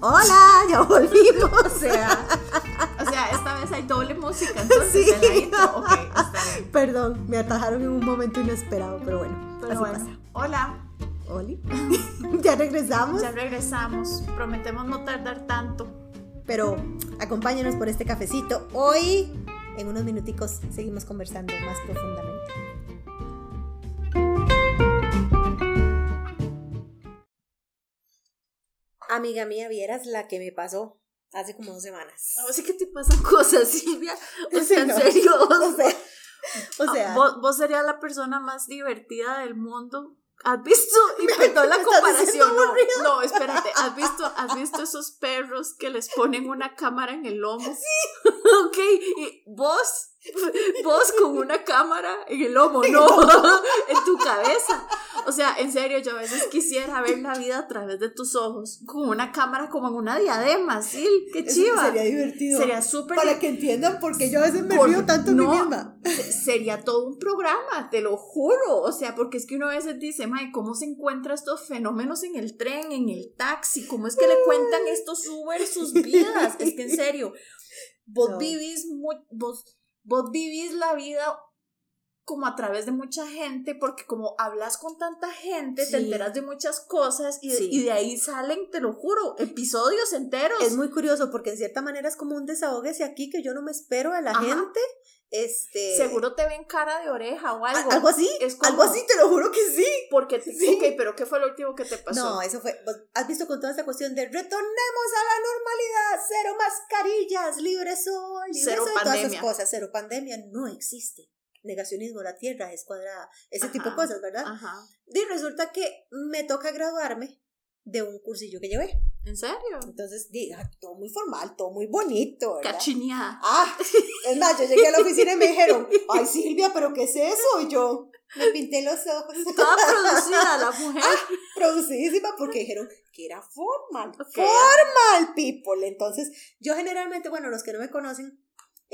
Hola, ya volvimos. O sea, o sea, esta vez hay doble música, entonces Sí. intro. Está bien. Perdón, me atajaron en un momento inesperado, pero bueno, Pero así bueno, hola. Oli. ya regresamos, ya regresamos. Prometemos no tardar tanto. pero acompáñenos por este cafecito. Hoy, en unos minuticos, seguimos conversando más profundamente. Amiga mía, vieras la que me pasó hace como dos semanas. A ver si que te pasan cosas, Silvia. O Sí, sea, en serio. O sea, o sea, vos, vos serías la persona más divertida del mundo. ¿Has visto? Y perdón la comparación. No, no, espérate. ¿Has visto, ¿Has visto esos perros que les ponen una cámara en el lomo? Sí. ok. Y vos, vos con una cámara en el lomo, no, en tu cabeza. O sea, en serio, yo a veces quisiera ver la vida a través de tus ojos, con una cámara como en una diadema, ¿sí? Qué eso chiva. sería divertido. Sería súper Para que entiendan porque yo a veces me Por- río tanto no. misma. se- sería todo un programa, te lo juro. O sea, porque es que uno a veces dice, Mae, ¿cómo se encuentra estos fenómenos en el tren, en el taxi? ¿Cómo es que le cuentan estos Uber sus vidas? Es que en serio, vos No. vivís mu- vos, vos vivís la vida como a través de mucha gente, porque como hablas con tanta gente, Sí. te enteras de muchas cosas y, Sí. y de ahí salen, te lo juro, episodios enteros. Es muy curioso porque en cierta manera es como un desahógese aquí que yo no me espero de la Ajá. gente. Este. Seguro te ven cara de oreja o a- algo. Algo así. Es como- Algo así, te lo juro que sí. Porque, te- Sí. ok, pero ¿qué fue lo último que te pasó? No, eso fue. vos ¿Has visto con toda esta cuestión de retornemos a la normalidad? Cero mascarillas, libre sol, libre Cero sol, todas esas pandemia. cosas. Cero pandemia no existe. Negacionismo, la tierra es cuadrada. Ese tipo de Ajá. cosas, ¿verdad? Ajá. Y resulta que me toca graduarme de un cursillo que llevé. ¿En serio? Entonces, di, ah, todo muy formal, todo muy bonito, ¿verdad? Cachineada. Ah, es más, yo llegué a la oficina y me dijeron, ay Silvia, pero ¿qué es eso? Y yo me pinté los ojos, Toda producida la mujer. producidísima, porque dijeron que era formal, Ok. formal people. Entonces, yo generalmente, bueno, los que no me conocen,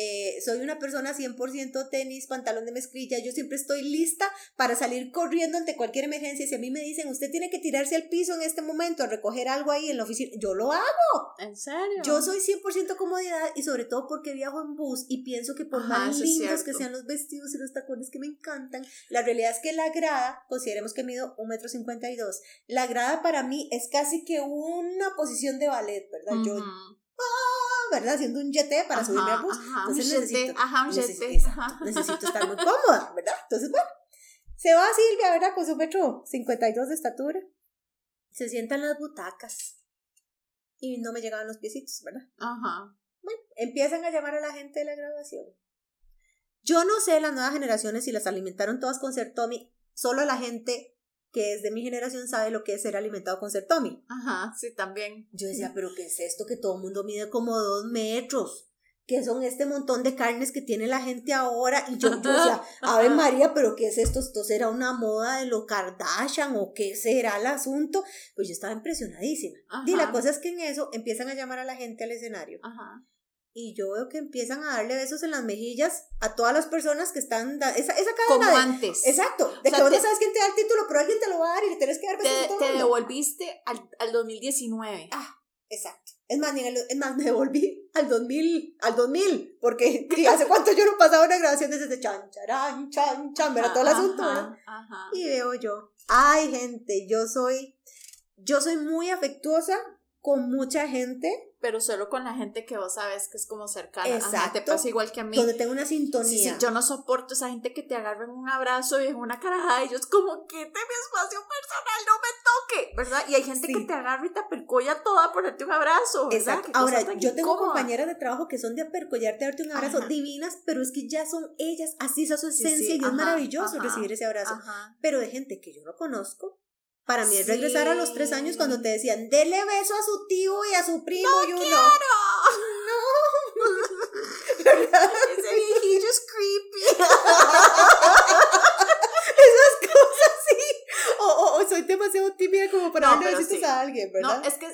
eh, soy una persona 100% tenis, pantalón de mezclilla, yo siempre estoy lista para salir corriendo ante cualquier emergencia. Si a mí me dicen, usted tiene que tirarse al piso en este momento a recoger algo ahí en la oficina, yo lo hago. ¿En serio? Yo soy 100% comodidad y sobre todo porque viajo en bus y pienso que por Ajá, más lindos que sean los vestidos y los tacones que me encantan, la realidad es que la grada, consideremos que mido un metro cincuenta y dos, la grada para mí es casi que una posición de ballet, ¿verdad? Yo, ah, ¿verdad? Haciendo un jeté para Ajá, subirme al bus. ajá, un Entonces jeté, necesito, ajá, un necesito- jeté, exacto, ajá. necesito estar muy cómoda, ¿verdad? Entonces, bueno, se va Silvia, ¿verdad? Con su metro 52 de estatura. Se sienta en las butacas. Y no me llegaban los piecitos, ¿verdad? Ajá. Bueno, empiezan a llamar a la gente de la graduación. Yo no sé las nuevas generaciones si las alimentaron todas con Sertomi. Solo la gente que es de mi generación sabe lo que es ser alimentado con Sertomi. Ajá, sí, también. Yo decía, pero ¿qué es esto que todo el mundo mide como dos metros? ¿Qué son este montón de carnes que tiene la gente ahora? Y yo, yo decía, Ave María, pero ¿qué es esto? ¿Esto será una moda de lo Kardashian o qué será el asunto? Pues yo estaba impresionadísima. Y la Ajá. cosa es que en eso empiezan a llamar a la gente al escenario Ajá. Y yo veo que empiezan a darle besos en las mejillas a todas las personas que están da- esa, esa Como cadena de, antes. exacto de O sea, que vos no sabes quién te da el título pero alguien te lo va a dar y le tienes que dar besos a Te, todo te mundo. devolviste al, al 2019. ah exacto es más, el- es más me devolví al 2000 al 2000 porque hace cuánto yo no pasaba una grabación desde ese chan charán chan chan era todo el Ajá, asunto ¿verdad? Ajá. y veo yo ay gente yo soy yo soy muy afectuosa con mucha gente Pero solo con la gente que vos sabes que es como cercana. Ajá, Exacto. te pasa igual que a mí. donde tengo una sintonía Sí, sí, yo no soporto esa gente que te agarra en un abrazo y en una carajada y yo es como, quite mi espacio personal, no me toque, ¿verdad? Y hay gente Sí. que te agarra y te percolla toda por darte un abrazo, ¿verdad? Exacto. Ahora, yo tengo incómoda. compañeras de trabajo que son de apercollarte, darte un abrazo Ajá. divinas, pero es que ya son ellas, así es su esencia y es maravilloso ajá, recibir ese abrazo. Pero de gente que yo no conozco, para mí es Sí. regresar a los tres años cuando te decían, dele beso a su tío y a su primo y uno. ¿Verdad? Ese viejillo es creepy. Esas cosas sí. O, o- o soy demasiado tímida como para No, darle pero besitos sí. a alguien, ¿verdad? No, es que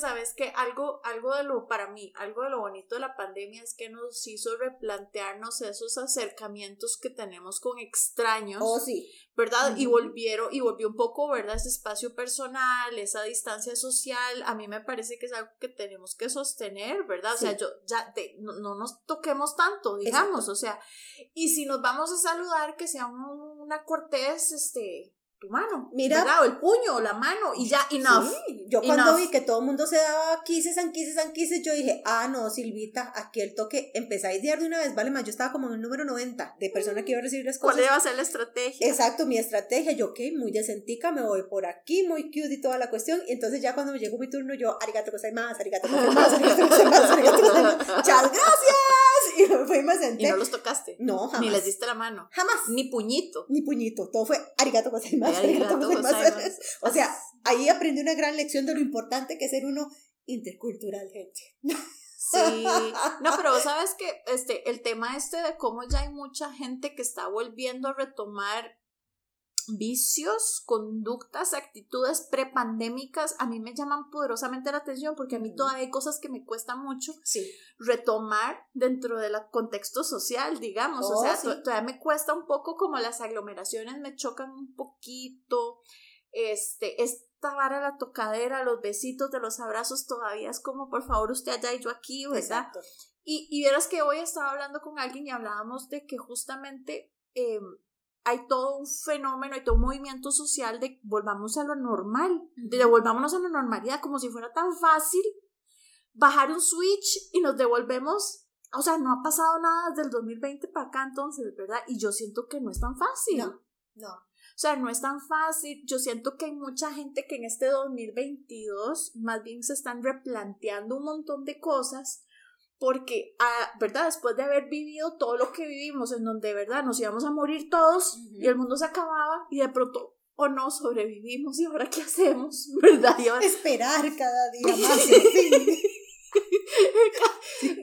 sabes que algo, algo de lo, para mí, algo de lo bonito de la pandemia es que nos hizo replantearnos esos acercamientos que tenemos con extraños. Oh, sí. ¿Verdad? Y volvieron, y volvió un poco, ¿verdad? Ese espacio personal, esa distancia social, a mí me parece que es algo que tenemos que sostener, ¿verdad? O sea, yo, ya, no, no, nos toquemos tanto, digamos, o sea, y si nos vamos a saludar, que sea una cortés, este, tu mano, Mira, o el puño, o la mano, y ya, enough. Sí, yo cuando vi que todo el mundo se daba quises, anquises, anquises, yo dije, ah, no, Silvita, aquí el toque, empezáis a ir de una vez, vale, más yo estaba como en el número 90 de personas que iba a recibir las cosas. ¿Cuál iba a ser la estrategia? Exacto, mi estrategia, yo, ok, muy decentica, me voy por aquí, muy cute y toda la cuestión, y entonces ya cuando me llegó mi turno, yo, arigato más arigato más arigato más arigato muchas gracias, y me fui y me senté. ¿Y no los tocaste? No, jamás. Ni les diste la mano. Jamás. Ni puñito. Ni puñito, todo fue arigato más o sea, ahí aprendí una gran lección de lo importante que es ser uno intercultural, gente. Sí, no, pero sabes que este, el tema este de cómo ya hay mucha gente que está volviendo a retomar vicios, conductas, actitudes prepandémicas, a mí me llaman poderosamente la atención porque a mí todavía hay cosas que me cuesta mucho retomar dentro del contexto social, digamos. o sea, oh, todavía me cuesta un poco como las aglomeraciones me chocan un poquito. Este, esta vara la tocadera, los besitos de los abrazos todavía es como, por favor, usted allá y yo aquí, ¿verdad? Y, y vieras que hoy estaba hablando con alguien y hablábamos de que justamente em, hay todo un fenómeno, hay todo un movimiento social de volvamos a lo normal, de devolvámonos a la normalidad, como si fuera tan fácil bajar un switch y nos devolvemos. O sea, no ha pasado nada desde el 2020 para acá entonces, ¿verdad? Y yo siento que no es tan fácil. No, no. O sea, no es tan fácil. Yo siento que hay mucha gente que en este 2022 más bien se están replanteando un montón de cosas porque, ah, ¿verdad? Después de haber vivido todo lo que vivimos, en donde, ¿verdad? Nos íbamos a morir todos y el mundo se acababa y de pronto, o no, sobrevivimos y ahora qué hacemos, ¿verdad? Esperar cada día más.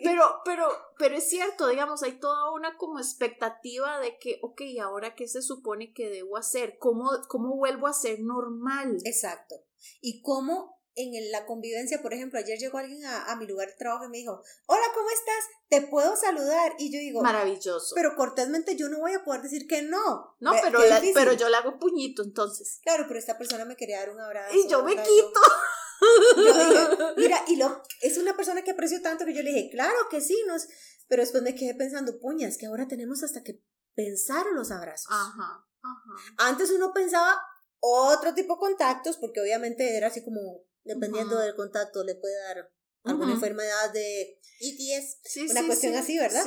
pero, pero, pero es cierto, digamos, hay toda una como expectativa de que, ok, ¿ahora qué se supone que debo hacer? ¿Cómo, cómo vuelvo a ser normal? Exacto. ¿Y cómo en la convivencia, por ejemplo, ayer llegó alguien a, mi lugar de trabajo y me dijo, hola, ¿cómo estás? ¿Te puedo saludar? Y yo digo, maravilloso. Pero cortésmente yo no voy a poder decir que no. No, pero, pero yo le hago puñito entonces. Claro, pero esta persona me quería dar un abrazo. Y yo me quito. mira, y lo, es una persona que aprecio tanto que yo le dije, claro que sí, nos, pero después me quedé pensando, puñas, que ahora tenemos hasta que pensar los abrazos. Ajá, ajá. Antes uno pensaba otro tipo de contactos, porque obviamente era así como dependiendo del contacto, le puede dar alguna enfermedad de ETS, una cuestión así, ¿verdad?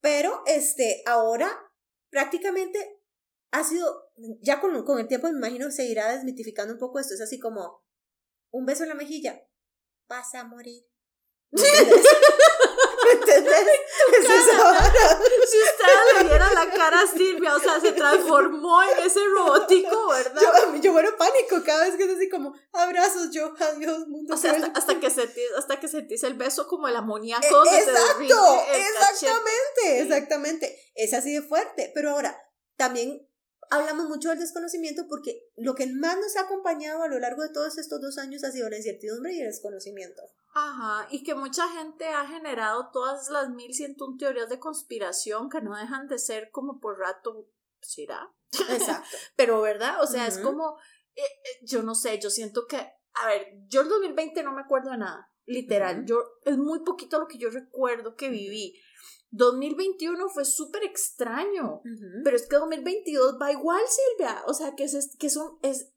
Pero este, ahora prácticamente ha sido, ya con, con el tiempo me imagino se irá desmitificando un poco esto, es así como un beso en la mejilla, vas a morir. ¿Entendés? si usted le viera la cara a Silvia, o sea, se transformó en ese robótico, ¿verdad? Yo, yo bueno pánico cada vez que es así como abrazos, yo, adiós, mundo. O sea, hasta, que sentís, hasta que sentís el beso como el amoníaco. E, exacto, exactamente, exactamente. Es así de fuerte. Pero ahora, también hablamos mucho del desconocimiento porque lo que más nos ha acompañado a lo largo de todos estos dos años ha sido la incertidumbre y el desconocimiento. Ajá, y que mucha gente ha generado todas las mil ciento teorías de conspiración que no dejan de ser como por rato, ¿será? Exacto. Pero, ¿verdad? O sea, es como, eh, eh, yo no sé, yo siento que, a ver, yo el 2020 no me acuerdo de nada, literal, yo, es muy poquito lo que yo recuerdo que viví. 2021 fue súper extraño, pero es que 2022 va igual, Silvia. O sea, que es, que son, es,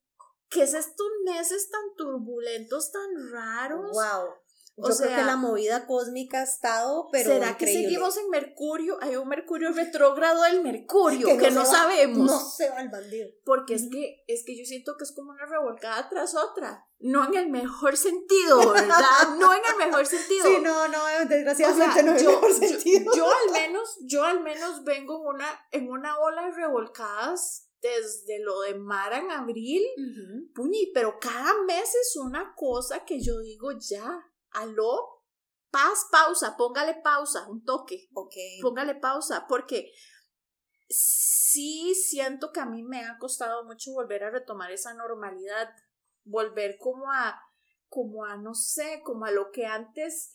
que es estos meses tan turbulentos, tan raros. Wow. Yo o creo que la movida cósmica ha estado, pero. ¿Será que seguimos en Mercurio? Hay un Mercurio retrógrado del Mercurio que, no, sabemos. No se va al bandido. Porque es que es que yo siento que es como una revolcada tras otra. No en el mejor sentido, ¿verdad? No en el mejor sentido. Sí, no, no, desgraciadamente no en el mejor sentido. Yo, al menos, yo al menos vengo en una, en una ola de revolcadas desde lo de Mara en abril, puñi, pero cada mes es una cosa que yo digo ya aló, paz, pausa, póngale pausa, un toque. Ok. Póngale pausa, porque sí siento que a mí me ha costado mucho volver a retomar esa normalidad, volver como a como a, no sé, como a lo que antes,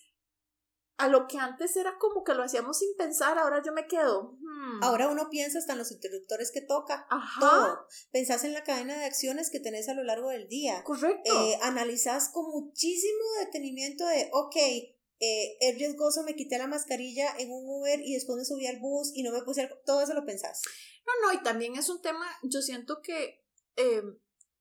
a lo que antes era como que lo hacíamos sin pensar, ahora yo me quedo. hmm, Ahora uno piensa hasta en los interruptores que toca. Ajá. Todo. Pensás en la cadena de acciones que tenés a lo largo del día. Correcto. Eh, analizás con muchísimo detenimiento de, ok, eh, es riesgoso, me quité la mascarilla en un Uber y después me subí al bus y no me puse al... Todo eso lo pensás. No, no, y también es un tema, yo siento que eh,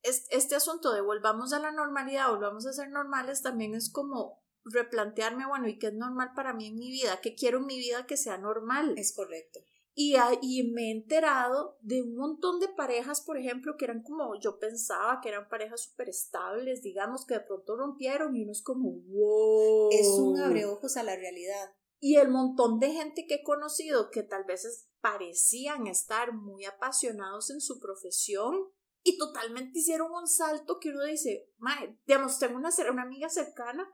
es- este asunto de volvamos a la normalidad, volvamos a ser normales, también es como replantearme, bueno, ¿y qué es normal para mí en mi vida? ¿Qué quiero en mi vida que sea normal? Es correcto. Y, a- y me he enterado de un montón de parejas, por ejemplo, que eran como yo pensaba que eran parejas súper estables, digamos, que de pronto rompieron y uno es como, wow. Es un abreojos a la realidad. Y el montón de gente que he conocido que tal vez es- parecían estar muy apasionados en su profesión y totalmente hicieron un salto que uno dice, "Mae", digamos, tengo una, una amiga cercana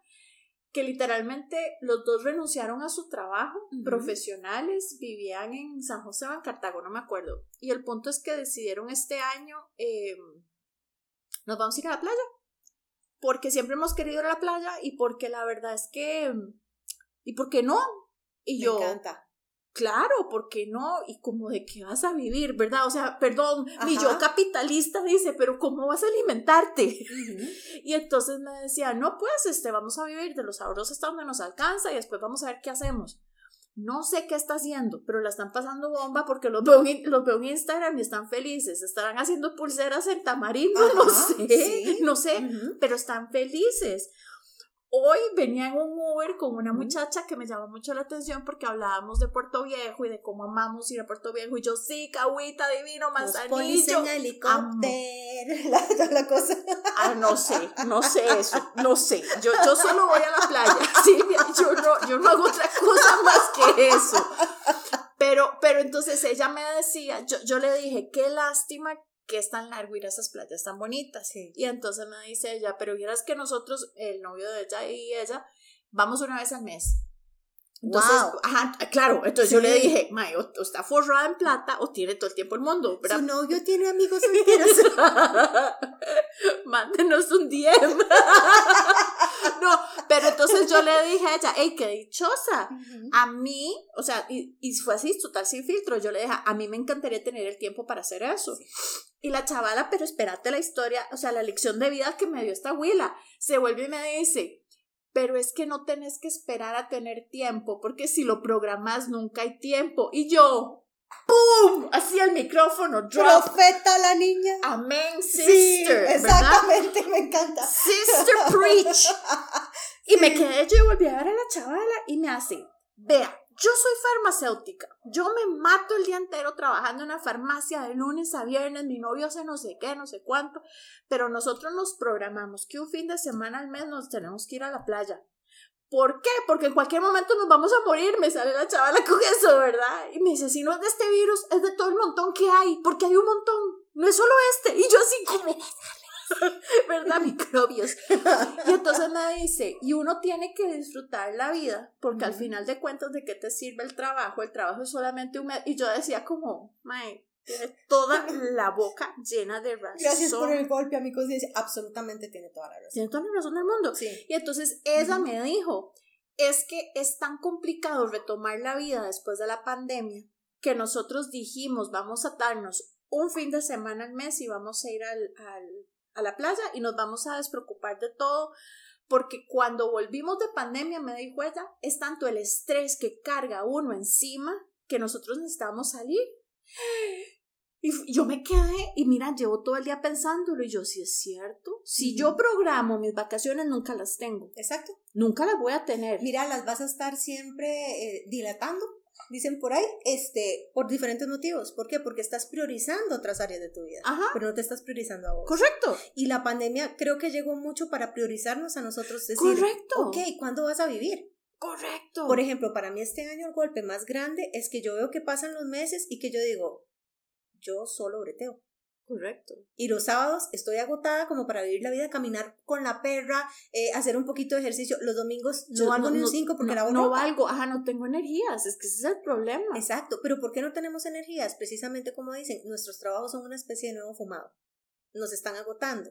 que literalmente los dos renunciaron a su trabajo, profesionales, vivían en San José o en Cartago, no me acuerdo. Y el punto es que decidieron este año, eh, nos vamos a ir a la playa, porque siempre hemos querido ir a la playa y porque la verdad es que, ¿y por qué no? Y Me yo, encanta. Claro, ¿por qué no? Y como de qué vas a vivir, ¿verdad? O sea, perdón, mi Ajá. yo capitalista dice, pero ¿cómo vas a alimentarte? Y entonces me decía, no, pues, este, vamos a vivir de los ahorros hasta donde nos alcanza y después vamos a ver qué hacemos. No sé qué está haciendo, pero la están pasando bomba porque los veo en, los veo en Instagram y están felices. Estarán haciendo pulseras en tamarindo, no sé, sí. no sé, pero están felices. Hoy venía en un Uber con una muchacha que me llamó mucho la atención porque hablábamos de Puerto Viejo y de cómo amamos ir a Puerto Viejo. Y yo, sí, Cahuita, divino, Los manzanillo. en helicóptero. La, cosa. Ah, no sé, no sé eso, no sé. Yo, yo solo voy a la playa, Silvia, yo no, yo no hago otra cosa más que eso. Pero, pero entonces ella me decía, yo, yo le dije, qué lástima que es tan largo ir a esas playas tan bonitas. Sí. Y entonces me dice ella, pero vieras que nosotros, el novio de ella y ella, vamos una vez al mes. Entonces, Wow. ajá, claro, entonces yo le Sí. dije, May, o, o está forrada en plata o tiene todo el tiempo el mundo, ¿verdad? Su novio tiene amigos solteros. Mándenos un DM. no, pero entonces yo le dije a ella, hey, qué dichosa. A mí, o sea, y, y fue así, total sin filtro. Yo le dije, a mí me encantaría tener el tiempo para hacer eso. Y la chavala, pero espérate la historia, o sea, la lección de vida que me dio esta abuela, se vuelve y me dice, pero es que no tenés que esperar a tener tiempo, porque si lo programas nunca hay tiempo. Y yo, ¡pum! Así el micrófono, drop. Profeta la niña. Amén, sí, sister. ¿verdad? exactamente, me encanta. Sister Preach. Y me quedé, yo volví a ver a la chavala y me hace, vea, yo soy farmacéutica, yo me mato el día entero trabajando en una farmacia de lunes a viernes, mi novio hace no sé qué, no sé cuánto, pero nosotros nos programamos que un fin de semana al mes nos tenemos que ir a la playa. ¿Por qué? Porque en cualquier momento nos vamos a morir, me sale la chavala con eso, ¿verdad? Y me dice, si no es de este virus, es de todo el montón que hay, porque hay un montón, no es solo este. Y yo así como, ¿verdad? Microbios. Y entonces me dice, y uno tiene que disfrutar la vida, porque al final de cuentas, ¿de qué te sirve el trabajo? El trabajo es solamente un. Y yo decía como, mae, tiene toda la boca llena de razón. Gracias por el golpe a mi conciencia. Absolutamente tiene toda la razón. Tiene toda la razón del mundo. Sí. Y entonces ella Ujú. me dijo, es que es tan complicado retomar la vida después de la pandemia que nosotros dijimos, vamos a darnos un fin de semana al mes y vamos a ir al, al- a la playa y nos vamos a despreocupar de todo. Porque cuando volvimos de pandemia, me dijo ella, es tanto el estrés que carga uno encima que nosotros necesitamos salir. Y yo me quedé y mira, llevo todo el día pensándolo y yo, si es cierto, si yo programo mis vacaciones nunca las tengo, Exacto. nunca las voy a tener. Mira, las vas a estar siempre eh, dilatando, dicen por ahí, este, por diferentes motivos. ¿Por qué? Porque estás priorizando otras áreas de tu vida, Ajá, pero no te estás priorizando a vos. correcto, Y la pandemia creo que llegó mucho para priorizarnos a nosotros. Decir, correcto, ok, ¿cuándo vas a vivir? Correcto. Por ejemplo, para mí este año el golpe más grande es que yo veo que pasan los meses y que yo digo, yo solo breteo. correcto. Y los sábados estoy agotada como para vivir la vida, caminar con la perra, eh, hacer un poquito de ejercicio. Los domingos no Yo valgo ni un 5 porque no, la no valgo, ajá, no tengo energías, es que ese es el problema. Exacto, pero ¿por qué no tenemos energías? Precisamente como dicen, nuestros trabajos son una especie de nuevo fumado. nos están agotando.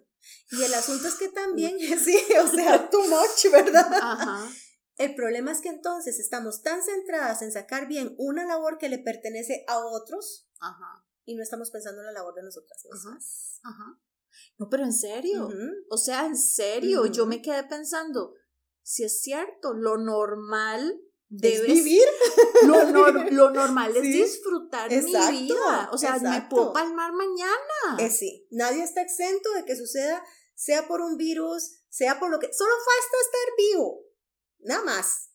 Y el asunto es que también, sí, o sea, too much, ¿verdad? Ajá. El problema es que entonces estamos tan centradas en sacar bien una labor que le pertenece a otros Ajá. y no estamos pensando en la labor de nosotras mismas. Ajá. No, pero en serio. O sea, en serio, yo me quedé pensando, si es cierto, lo normal Es debe vivir. Lo, nor- lo normal es Sí. disfrutar Exacto, mi vida. O sea, me puedo palmar mañana. Eh, sí, nadie está exento de que suceda, sea por un virus, sea por lo que... Solo falta estar vivo. Nada más.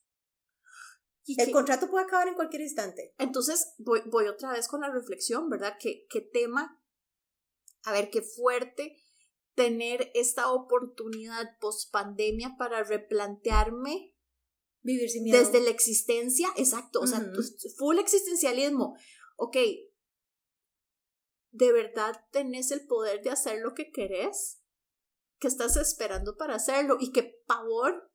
Y El contrato puede acabar en cualquier instante. Entonces, voy, voy otra vez con la reflexión, ¿verdad? ¿Qué, qué tema? A ver, qué fuerte tener esta oportunidad post pandemia para replantearme Vivir sin miedo. desde la existencia, exacto, o sea, tu- full existencialismo. Ok, ¿de verdad tenés el poder de hacer lo que querés? ¿Qué estás esperando para hacerlo? Y qué pavor.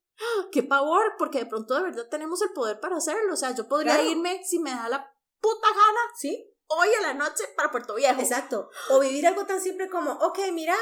Qué pavor, porque de pronto de verdad tenemos el poder para hacerlo. O sea, yo podría Claro. irme si me da la puta gana ¿Sí? hoy a la noche para Puerto Viejo. Exacto. O vivir algo tan simple como, ok, mira,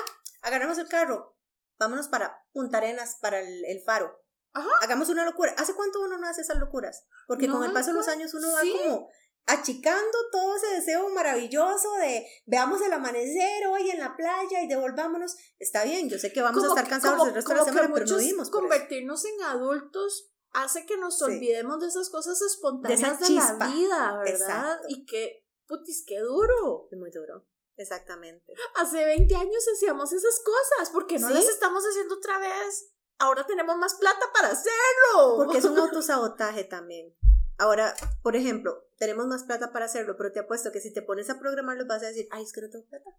agarramos el carro, vámonos para Punta Arenas, para el, el faro. Ajá. Hagamos una locura. ¿Hace cuánto uno no hace esas locuras? Porque con el paso de los años uno va como achicando todo ese deseo maravilloso de veamos el amanecer hoy en la playa y devolvámonos. Está bien, yo sé que vamos a estar que- cansados como- el resto de la que semana, pero no convertirnos en adultos hace que nos Sí. olvidemos de esas cosas espontáneas de, la vida, ¿verdad? Exacto. Y que, putis, qué duro. Muy duro. Exactamente. Hace 20 años hacíamos esas cosas, porque no Sí. las estamos haciendo otra vez? Ahora tenemos más plata para hacerlo. Porque es un autosabotaje también. Ahora, por ejemplo, tenemos más plata para hacerlo, pero te apuesto que si te pones a programarlo vas a decir, ay, es que no tengo plata.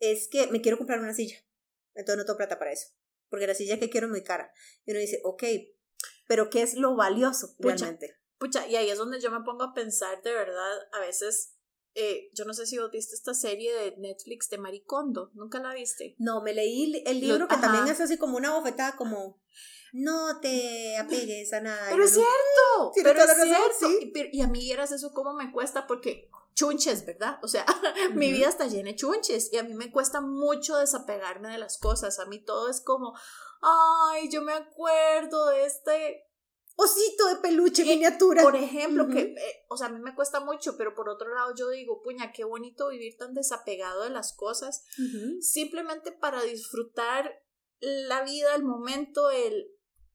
Es que me quiero comprar una silla. Entonces no tengo plata para eso. Porque la silla que quiero es muy cara. Y uno dice, ok, pero ¿qué es lo valioso Pucha. realmente? Pucha, y ahí es donde yo me pongo a pensar de verdad, a veces, eh, yo no sé si vos viste esta serie de Netflix de Maricondo, ¿nunca la viste? No, me leí el libro Lo- que también es así como una bofetada, como, no te apegues a nada. Pero es cierto, pero es razón, cierto. sí. Y, a mí vieras eso cómo me cuesta porque chunches, ¿verdad? O sea, mi vida está llena de chunches y a mí me cuesta mucho desapegarme de las cosas. A mí todo es como, ay, yo me acuerdo de este, Osito de peluche miniatura. por ejemplo, que, eh, o sea, a mí me cuesta mucho, pero por otro lado yo digo, puña, qué bonito vivir tan desapegado de las cosas, simplemente para disfrutar la vida, el momento, el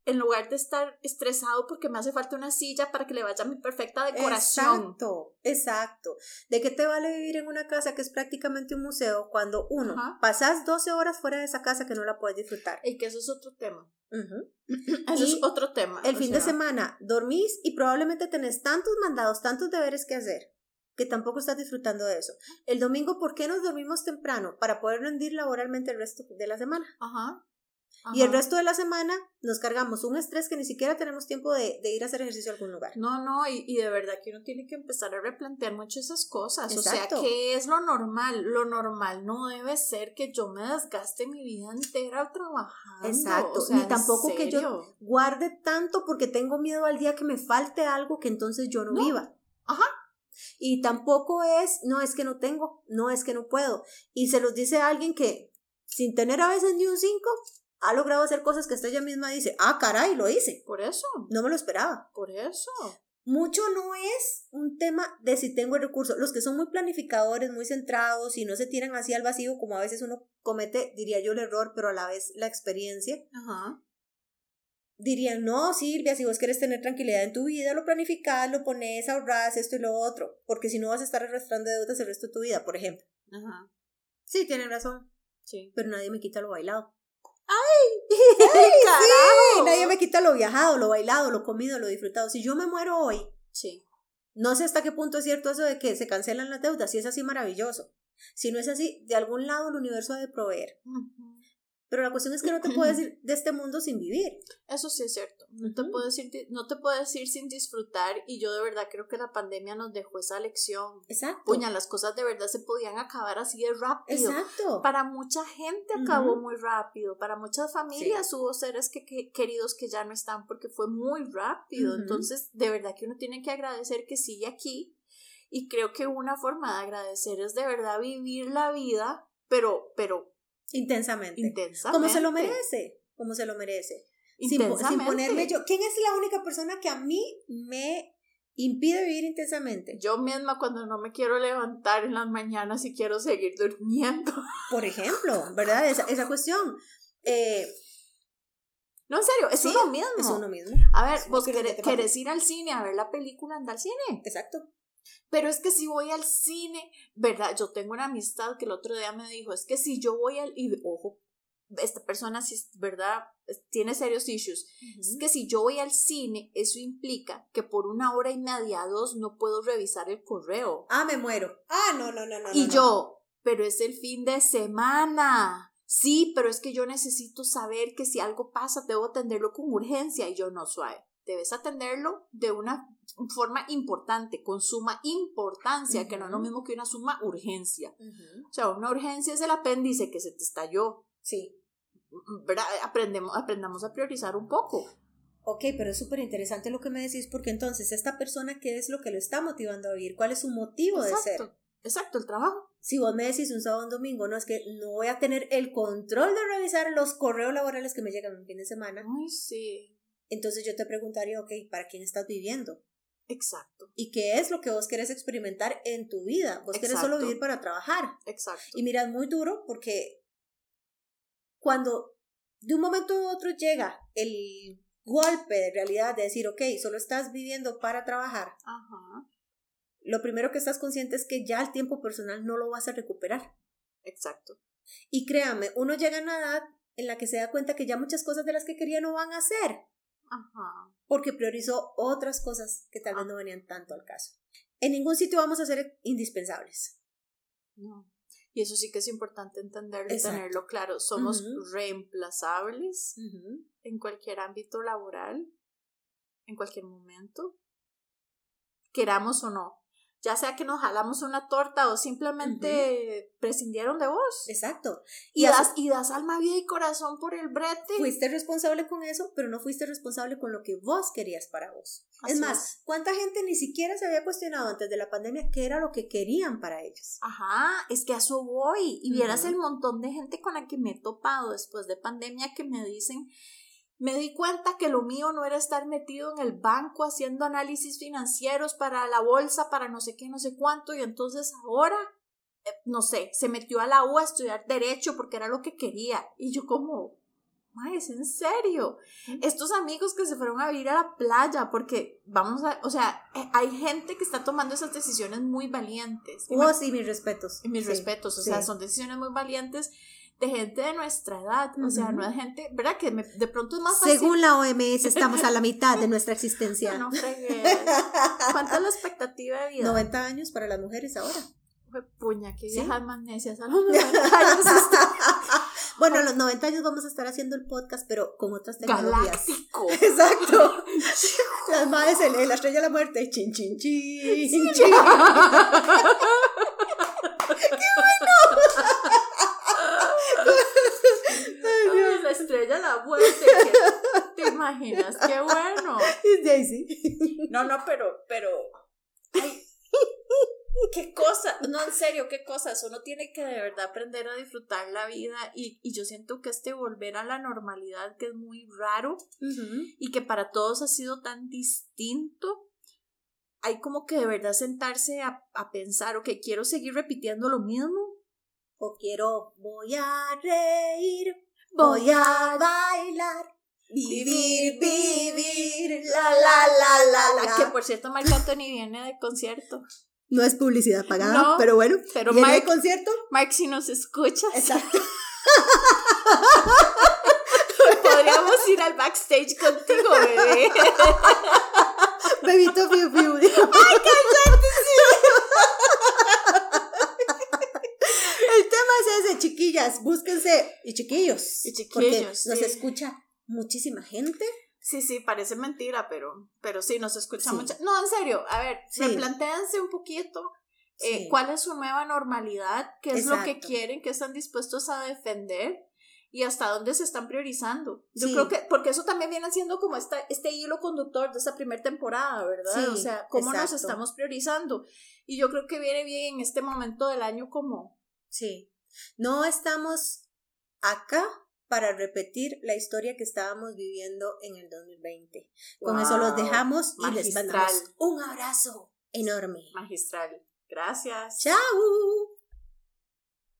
en lugar de estar estresado porque me hace falta una silla para que le vaya mi perfecta decoración. Exacto, exacto. ¿De qué te vale vivir en una casa que es prácticamente un museo cuando uno Ajá. pasas 12 horas fuera de esa casa que no la puedes disfrutar? Y que eso es otro tema. Eso Y es otro tema. El fin de semana dormís y probablemente tenés tantos mandados, tantos deberes que hacer que tampoco estás disfrutando de eso. El domingo, ¿por qué nos dormimos temprano? Para poder rendir laboralmente el resto de la semana. Ajá. Y el resto de la semana nos cargamos un estrés que ni siquiera tenemos tiempo de, de ir a hacer ejercicio a algún lugar. No, no, y, y de verdad que uno tiene que empezar a replantear mucho esas cosas. O sea, ¿qué es lo normal? Lo normal no debe ser que yo me desgaste mi vida entera trabajando. Exacto, o sea, ni ¿en tampoco que yo- guarde tanto porque tengo miedo al día que me falte algo que entonces yo no, No. viva. Ajá. Y tampoco es, no es que no tengo, no es que no puedo. Y se los dice a alguien que, sin tener a veces ni un 5, ha logrado hacer cosas que hasta ella misma dice, ah, caray, lo hice. Por eso, No me lo esperaba. por eso. Mucho no es un tema de si tengo el recurso. Los que son muy planificadores, muy centrados y no se tiran así al vacío, como a veces uno comete, diría yo, el error, pero a la vez la experiencia, Ajá. dirían, no, Silvia, si vos querés tener tranquilidad en tu vida, lo planificás, lo pones, ahorras esto y lo otro, porque si no vas a estar arrastrando deudas el resto de tu vida, por ejemplo. Ajá. Sí, tienen razón, Sí. pero nadie me quita lo bailado. ¡Carajo! Nadie me quita lo viajado, lo bailado, lo comido, lo disfrutado. Si yo me muero hoy, Sí. no sé hasta qué punto es cierto eso de que se cancelan las deudas, si es así maravilloso. Si no es así, de algún lado el universo ha de proveer. Pero la cuestión es que no te puedes ir de este mundo sin vivir. Eso sí es cierto. No te Ujú. puedo decir, no te puedo decir sin disfrutar y yo de verdad creo que la pandemia nos dejó esa lección. Exacto. Puña, las cosas de verdad se podían acabar así de rápido. Exacto. Para mucha gente acabó muy rápido, para muchas familias hubo seres que, que- queridos que ya no están porque fue muy rápido. Entonces, de verdad que uno tiene que agradecer que sigue aquí y creo que una forma de agradecer es de verdad vivir la vida, pero, pero Intensamente. Intensamente. Como se lo merece, como se lo merece. Sin, po- sin ponerme yo. ¿Quién es la única persona que a mí me impide vivir intensamente? Yo misma cuando no me quiero levantar en las mañanas y quiero seguir durmiendo. Por ejemplo, ¿verdad? Esa, esa cuestión. Eh, No, en serio, es Sí, uno mismo. es uno mismo. A ver, vos querés, querés ir al cine a ver la película, anda al cine. Exacto. Pero es que si voy al cine, ¿verdad? Yo tengo una amistad que el otro día me dijo, es que si yo voy al... Y ojo, esta persona sí, es- ¿verdad? Tiene serios issues. Es que si yo voy al cine, eso implica que por una hora y media, dos, no puedo revisar el correo. Ah, me muero. Ah, no, no, no, no. y no, no. yo, pero es el fin de semana. Sí, pero es que yo necesito saber que si algo pasa, debo atenderlo con urgencia. Y yo no suave. Debes atenderlo de una forma importante, con suma importancia, que no es lo mismo que una suma urgencia. O sea, una urgencia es el apéndice que se te estalló. Sí. ¿verdad? Aprendemos, aprendamos a priorizar un poco. Ok, pero es súper interesante lo que me decís, porque entonces, esta persona, ¿qué es lo que lo está motivando a vivir? ¿Cuál es su motivo de ser? Exacto, el trabajo. Si vos me decís un sábado o un domingo, no es que no voy a tener el control de revisar los correos laborales que me llegan en fin de semana, Ay, sí, entonces yo te preguntaría, ok, ¿para quién estás viviendo? exacto, ¿Y qué es lo que vos querés experimentar en tu vida? Vos querés solo Exacto. vivir para trabajar. exacto. Y mira, es muy duro porque cuando de un momento a otro llega el golpe de realidad de decir, ok, solo estás viviendo para trabajar, Ajá, lo primero que estás consciente es que ya el tiempo personal no lo vas a recuperar. exacto. Y créame, uno llega a una edad en la que se da cuenta que ya muchas cosas de las que quería no van a hacer, Ajá. porque priorizó otras cosas que tal vez Ah. no venían tanto al caso. En ningún sitio vamos a ser indispensables. No. Y eso sí que es importante entenderlo y tenerlo claro. Somos reemplazables en cualquier ámbito laboral, en cualquier momento, queramos o no. Ya sea que nos jalamos una torta o simplemente prescindieron de vos. Exacto. Y, das, y das alma, vida y corazón por el brete. fuiste responsable con eso, pero no fuiste responsable con lo que vos querías para vos. Así es más, es. ¿cuánta gente ni siquiera se había cuestionado antes de la pandemia qué era lo que querían para ellos? Ajá, es que a eso voy. Y vieras el montón de gente con la que me he topado después de pandemia que me dicen, me di cuenta que lo mío no era estar metido en el banco haciendo análisis financieros para la bolsa, para no sé qué, no sé cuánto, y entonces ahora, eh, no sé, se metió a la U a estudiar derecho porque era lo que quería. Y yo como, "Mae, es en serio. Estos amigos que se fueron a vivir a la playa, porque vamos a, o sea, eh, hay gente que está tomando esas decisiones muy valientes. Me- Vos y mis respetos. y mis Sí, respetos, o sí. sea, son decisiones muy valientes de gente de nuestra edad, o sea, no es gente, ¿verdad? Que me- de pronto es más fácil. Según la OMS, estamos a la mitad de nuestra existencia. No fregues. ¿Cuánta es la expectativa de vida? 90 años para las mujeres ahora. Fue puña, que Sí. viejas más necias a los 90 años. Bueno, a los 90 años vamos a estar haciendo el podcast, pero con otras tecnologías. Galáctico. Exacto. Las madres, el- la estrella de la muerte. Chin, chin, chin, chin. Ay, la ¿Te imaginas? ¡Qué bueno! Es Daisy. No, no, pero, pero. Ay, qué cosa. No, en serio, qué cosas. Uno tiene que de verdad aprender a disfrutar la vida. Y, y yo siento que este volver a la normalidad, que es muy raro y que para todos ha sido tan distinto. Hay como que de verdad sentarse a, a pensar, ok, quiero seguir repitiendo lo mismo. O quiero, voy a reír, voy a bailar, vivir, vivir, la, la, la, la, la. Que por cierto, Marc Anthony viene de concierto. No es publicidad pagada, No, pero bueno. Pero ¿Viene de concierto? Marc, si nos escuchas, Exacto. podríamos ir al backstage contigo, bebé. Bebito Fiu Fiu. El ese, chiquillas. Búsquense. Y chiquillos. Y chiquillos, Porque nos escucha muchísima gente. Sí, sí, parece mentira, pero, pero sí, nos escucha Sí. mucha. No, en serio, a ver, Sí. replantéense un poquito eh, cuál es su nueva normalidad, qué es lo que quieren, qué están dispuestos a defender y hasta dónde se están priorizando. Yo Sí. creo que, porque eso también viene siendo como esta, este hilo conductor de esta primera temporada, ¿verdad? Sí, o sea, cómo nos estamos priorizando. Y yo creo que viene bien en este momento del año como Sí. No estamos acá para repetir la historia que estábamos viviendo en el 2020. Con eso los dejamos y les mandamos un abrazo enorme. Magistral. Gracias. Chao.